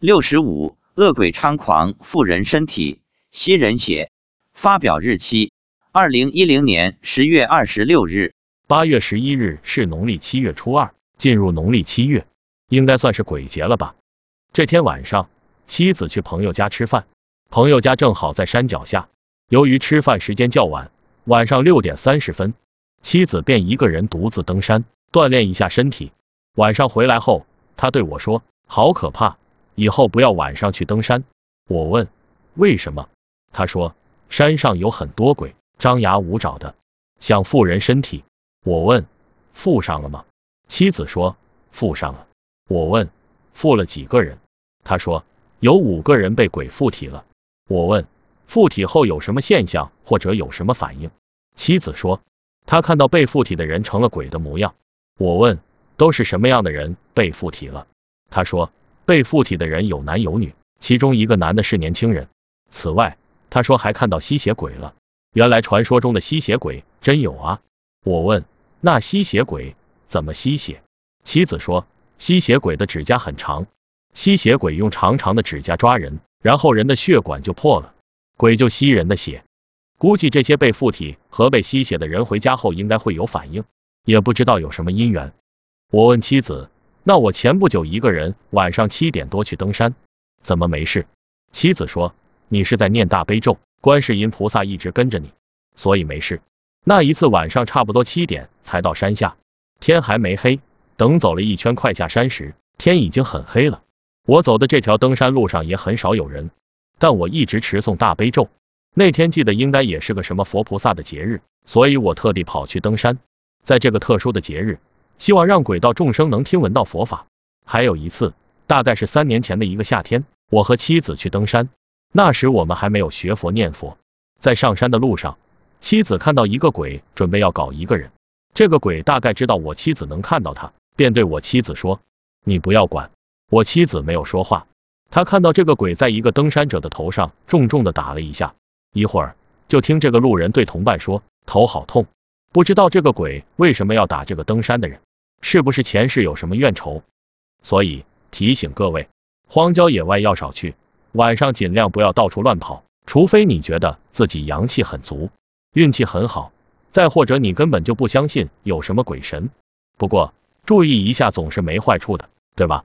六十五，恶鬼猖狂，附人身体，吸人血。发表日期：二零一零年十月二十六日。八月十一日是农历七月初二，进入农历七月，应该算是鬼节了吧？这天晚上，妻子去朋友家吃饭，朋友家正好在山脚下。由于吃饭时间较晚，晚上六点三十分，妻子便一个人独自登山锻炼一下身体。晚上回来后，他对我说：“好可怕。”以后不要晚上去登山。我问为什么，他说山上有很多鬼，张牙舞爪的，想附人身体。我问附上了吗？妻子说附上了。我问附了几个人？他说有五个人被鬼附体了。我问附体后有什么现象或者有什么反应？妻子说他看到被附体的人成了鬼的模样。我问都是什么样的人被附体了？他说。被附体的人有男有女，其中一个男的是年轻人。此外，他说还看到吸血鬼了。原来传说中的吸血鬼真有啊！我问，那吸血鬼怎么吸血？妻子说，吸血鬼的指甲很长，吸血鬼用长长的指甲抓人，然后人的血管就破了，鬼就吸人的血。估计这些被附体和被吸血的人回家后应该会有反应，也不知道有什么因缘。我问妻子。那我前不久一个人晚上七点多去登山，怎么没事？妻子说你是在念大悲咒，观世音菩萨一直跟着你，所以没事。那一次晚上差不多七点才到山下，天还没黑，等走了一圈快下山时，天已经很黑了。我走的这条登山路上也很少有人，但我一直持诵大悲咒。那天记得应该也是个什么佛菩萨的节日，所以我特地跑去登山。在这个特殊的节日。希望让鬼道众生能听闻到佛法。还有一次，大概是三年前的一个夏天，我和妻子去登山，那时我们还没有学佛念佛。在上山的路上，妻子看到一个鬼准备要搞一个人，这个鬼大概知道我妻子能看到他，便对我妻子说：“你不要管。”我妻子没有说话，他看到这个鬼在一个登山者的头上重重的打了一下，一会儿就听这个路人对同伴说：“头好痛。”不知道这个鬼为什么要打这个登山的人。是不是前世有什么怨仇？所以提醒各位，荒郊野外要少去，晚上尽量不要到处乱跑，除非你觉得自己阳气很足，运气很好，再或者你根本就不相信有什么鬼神。不过注意一下，总是没坏处的，对吧？